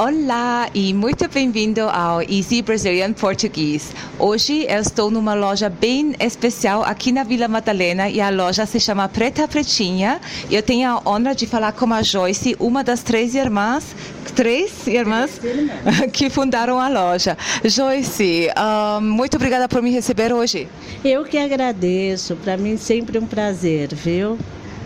Olá e muito bem-vindo ao Easy Brazilian Português. Hoje eu estou numa loja bem especial aqui na Vila Madalena e a loja se chama Preta Pretinha. Eu tenho a honra de falar com a Joyce, uma das três irmãs, três irmãs que fundaram a loja. Joyce, uh, muito obrigada por me receber hoje. Eu que agradeço, para mim sempre um prazer, viu?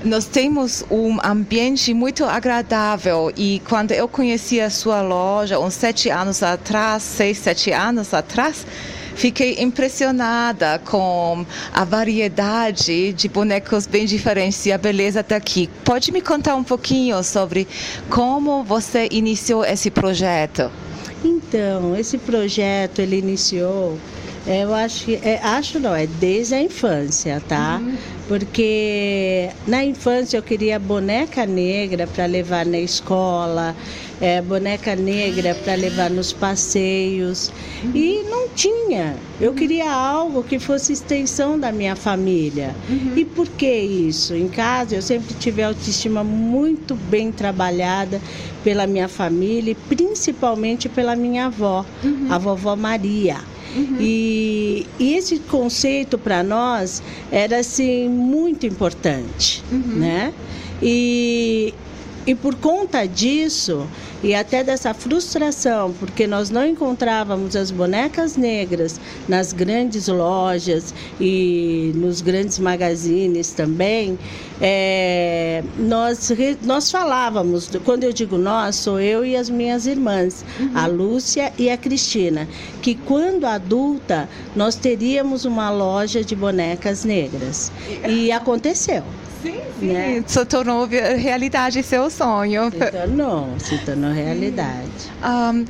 Nós temos um ambiente muito agradável e quando eu conheci a sua loja uns sete anos atrás, seis, sete anos atrás, fiquei impressionada com a variedade de bonecos bem diferentes e a beleza daqui. Pode me contar um pouquinho sobre como você iniciou esse projeto? Então, esse projeto ele iniciou eu acho que, é, acho não, é desde a infância, tá? Uhum. Porque na infância eu queria boneca negra para levar na escola, é, boneca negra para levar nos passeios e não tinha. Eu uhum. queria algo que fosse extensão da minha família. Uhum. E por que isso? Em casa eu sempre tive a autoestima muito bem trabalhada pela minha família e principalmente pela minha avó, uhum. a vovó Maria. Uhum. E, e, esse conceito para nós era assim muito importante, uhum. né? E, e por conta disso, e até dessa frustração, porque nós não encontrávamos as bonecas negras nas grandes lojas e nos grandes magazines também, é, nós, nós falávamos, quando eu digo nós, sou eu e as minhas irmãs, uhum. a Lúcia e a Cristina, que quando adulta nós teríamos uma loja de bonecas negras. E aconteceu. Sim, sim. Né? Se tornou realidade seu sonho. Se tornou, se tornou realidade. Um,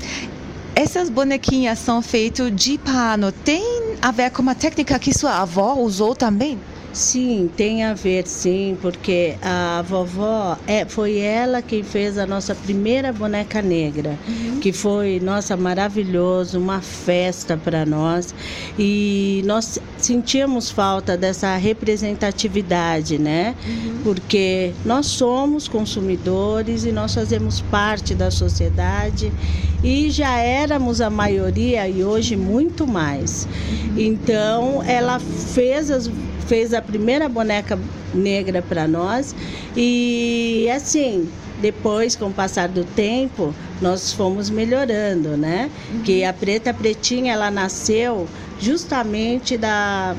essas bonequinhas são feitas de pano. Tem a ver com uma técnica que sua avó usou também? Sim, tem a ver, sim, porque a vovó é, foi ela quem fez a nossa primeira boneca negra, uhum. que foi, nossa, maravilhoso, uma festa para nós. E nós sentíamos falta dessa representatividade, né? Uhum. Porque nós somos consumidores e nós fazemos parte da sociedade e já éramos a maioria e hoje muito mais. Uhum. Então, ela fez as fez a primeira boneca negra para nós e assim depois com o passar do tempo nós fomos melhorando né uhum. que a preta pretinha ela nasceu justamente da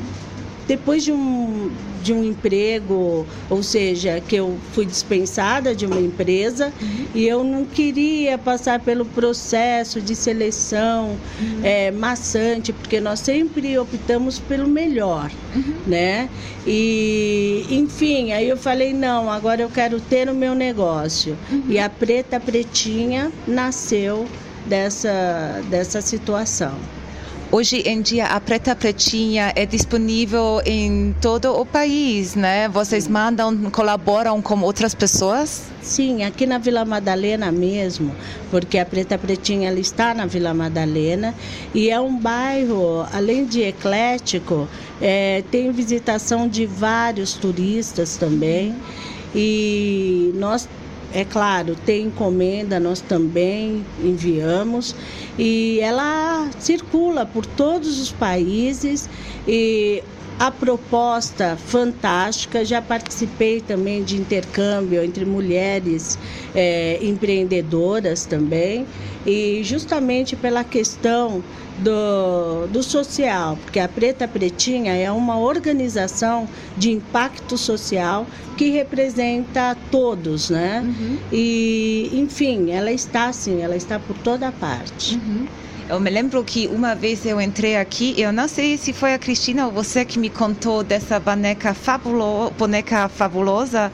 depois de um de um emprego, ou seja, que eu fui dispensada de uma empresa uhum. e eu não queria passar pelo processo de seleção uhum. é, maçante, porque nós sempre optamos pelo melhor, uhum. né? E, enfim, aí eu falei, não, agora eu quero ter o meu negócio. Uhum. E a Preta Pretinha nasceu dessa, dessa situação. Hoje em dia a Preta Pretinha é disponível em todo o país, né? Vocês mandam, colaboram com outras pessoas? Sim, aqui na Vila Madalena mesmo, porque a Preta Pretinha ela está na Vila Madalena e é um bairro, além de eclético, é, tem visitação de vários turistas também. E nós é claro, tem encomenda, nós também enviamos e ela circula por todos os países e a proposta fantástica. Já participei também de intercâmbio entre mulheres é, empreendedoras também, e justamente pela questão do, do social, porque a Preta Pretinha é uma organização de impacto social que representa todos, né? Uhum. E, enfim, ela está assim, ela está por toda parte. Uhum. Eu me lembro que uma vez eu entrei aqui, eu não sei se foi a Cristina ou você que me contou dessa boneca, fabulo, boneca fabulosa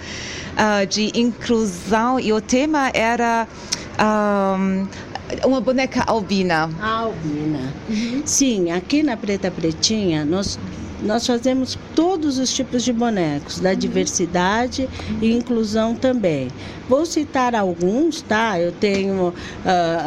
uh, de inclusão e o tema era um, uma boneca albina. Albina. Sim, aqui na Preta Pretinha nós nós fazemos todos os tipos de bonecos, da uhum. diversidade uhum. e inclusão também. Vou citar alguns, tá? Eu tenho uh,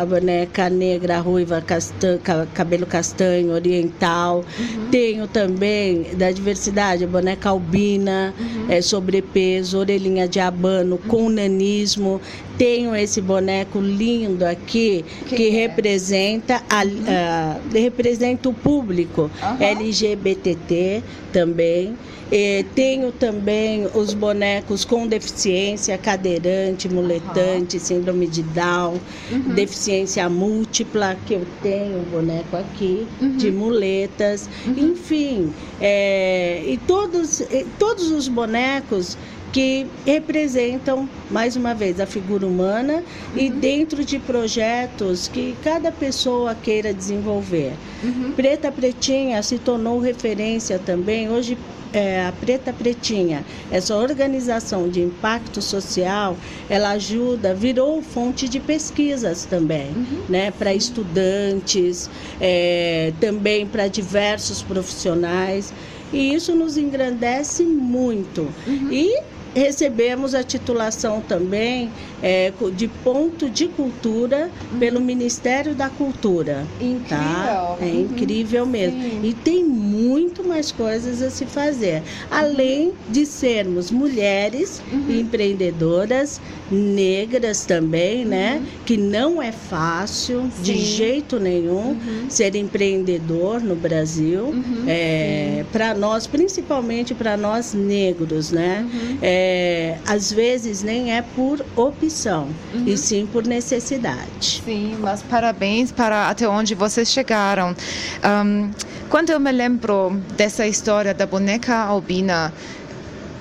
a boneca negra, ruiva, castanho, cabelo castanho, oriental. Uhum. Tenho também da diversidade a boneca albina, uhum. é, sobrepeso, orelhinha de abano, com nanismo. tenho esse boneco lindo aqui que, que é? representa a, uhum. uh, representa o público uhum. Também. E tenho também os bonecos com deficiência, cadeirante, muletante, uhum. síndrome de Down, uhum. deficiência múltipla, que eu tenho um boneco aqui, uhum. de muletas, uhum. enfim. É, e todos, todos os bonecos que representam, mais uma vez, a figura humana uhum. e dentro de projetos que cada pessoa queira desenvolver. Uhum. Preta Pretinha se tornou referência também. Hoje, é, a Preta Pretinha, essa organização de impacto social, ela ajuda, virou fonte de pesquisas também, uhum. né, para estudantes, é, também para diversos profissionais. E isso nos engrandece muito. Uhum. E recebemos a titulação também é, de ponto de cultura uhum. pelo Ministério da Cultura. Incrível. Tá? É uhum. incrível mesmo. Sim. E tem muito mais coisas a se fazer. Além de sermos mulheres uhum. empreendedoras, negras também, né? Uhum. Que não é fácil Sim. de jeito nenhum uhum. ser empreendedor no Brasil. Uhum. É, para nós, principalmente para nós negros, né? É, é, às vezes nem é por opção, uhum. e sim por necessidade. Sim, mas parabéns para até onde vocês chegaram. Um, quando eu me lembro dessa história da boneca albina,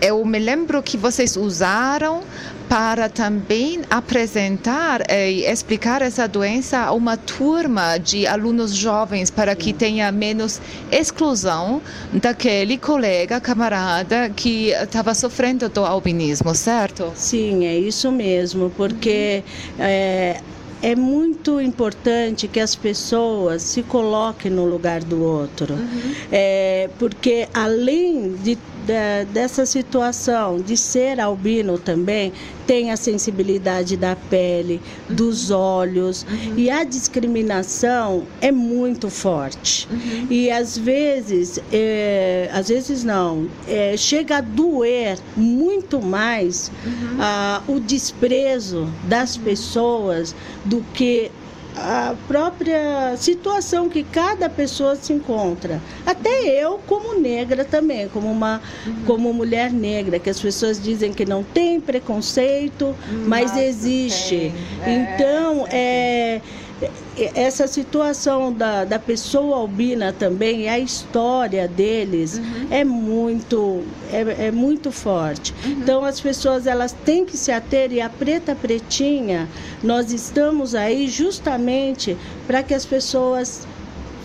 eu me lembro que vocês usaram para também apresentar e explicar essa doença a uma turma de alunos jovens para que tenha menos exclusão daquele colega, camarada que estava sofrendo do albinismo, certo? Sim, é isso mesmo, porque é, é muito importante que as pessoas se coloquem no lugar do outro, uhum. é, porque além de, de, dessa situação de ser albino também, tem a sensibilidade da pele, dos olhos uhum. e a discriminação é muito forte uhum. e às vezes, é, às vezes não, é, chega a doer muito mais uhum. ah, o desprezo das pessoas do que a própria situação que cada pessoa se encontra. Até eu, como negra também, como uma como mulher negra, que as pessoas dizem que não tem preconceito, mas, mas existe. É, então, é, essa situação da, da pessoa albina também, a história deles uhum. é muito é, é muito forte. Uhum. Então as pessoas elas têm que se ater e a preta pretinha nós estamos aí justamente para que as pessoas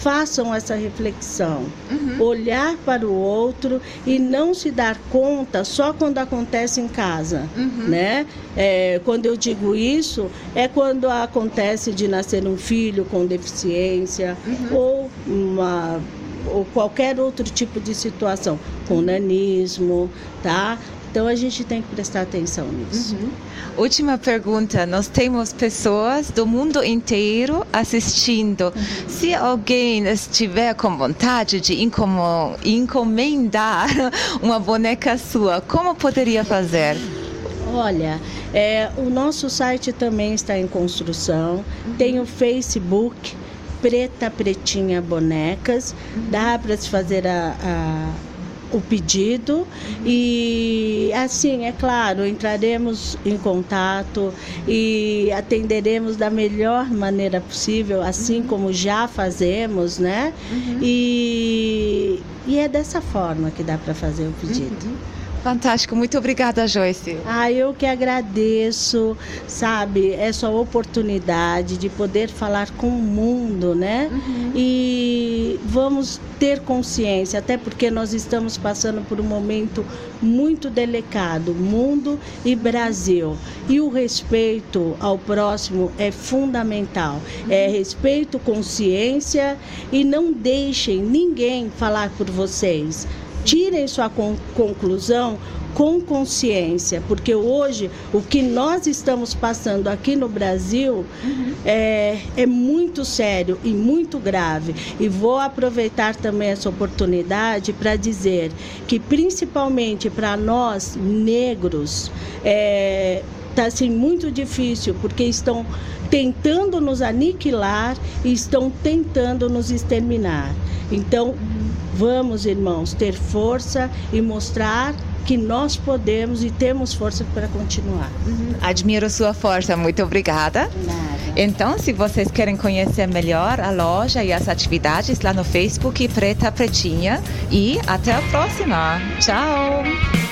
façam essa reflexão, uhum. olhar para o outro e não se dar conta só quando acontece em casa, uhum. né? É, quando eu digo isso é quando acontece de nascer um filho com deficiência uhum. ou uma ou qualquer outro tipo de situação, com nanismo, tá? Então a gente tem que prestar atenção nisso. Uhum. Última pergunta: nós temos pessoas do mundo inteiro assistindo. Uhum. Se alguém estiver com vontade de encomendar uma boneca sua, como poderia fazer? Olha, é, o nosso site também está em construção. Uhum. Tem o Facebook Preta Pretinha Bonecas. Uhum. Dá para se fazer a, a o pedido e assim, é claro, entraremos em contato e atenderemos da melhor maneira possível, assim uhum. como já fazemos, né? Uhum. E, e é dessa forma que dá para fazer o pedido. Uhum. Fantástico, muito obrigada, Joyce. Ah, eu que agradeço, sabe, essa oportunidade de poder falar com o mundo, né? Uhum. E vamos ter consciência, até porque nós estamos passando por um momento muito delicado, mundo e Brasil. E o respeito ao próximo é fundamental. Uhum. É respeito, consciência e não deixem ninguém falar por vocês tirem sua conclusão com consciência, porque hoje o que nós estamos passando aqui no Brasil uhum. é, é muito sério e muito grave. E vou aproveitar também essa oportunidade para dizer que, principalmente para nós negros, é, tá assim muito difícil porque estão tentando nos aniquilar e estão tentando nos exterminar. Então, vamos, irmãos, ter força e mostrar que nós podemos e temos força para continuar. Uhum. Admiro sua força, muito obrigada. Nada. Então, se vocês querem conhecer melhor a loja e as atividades lá no Facebook Preta Pretinha e até a próxima. Tchau.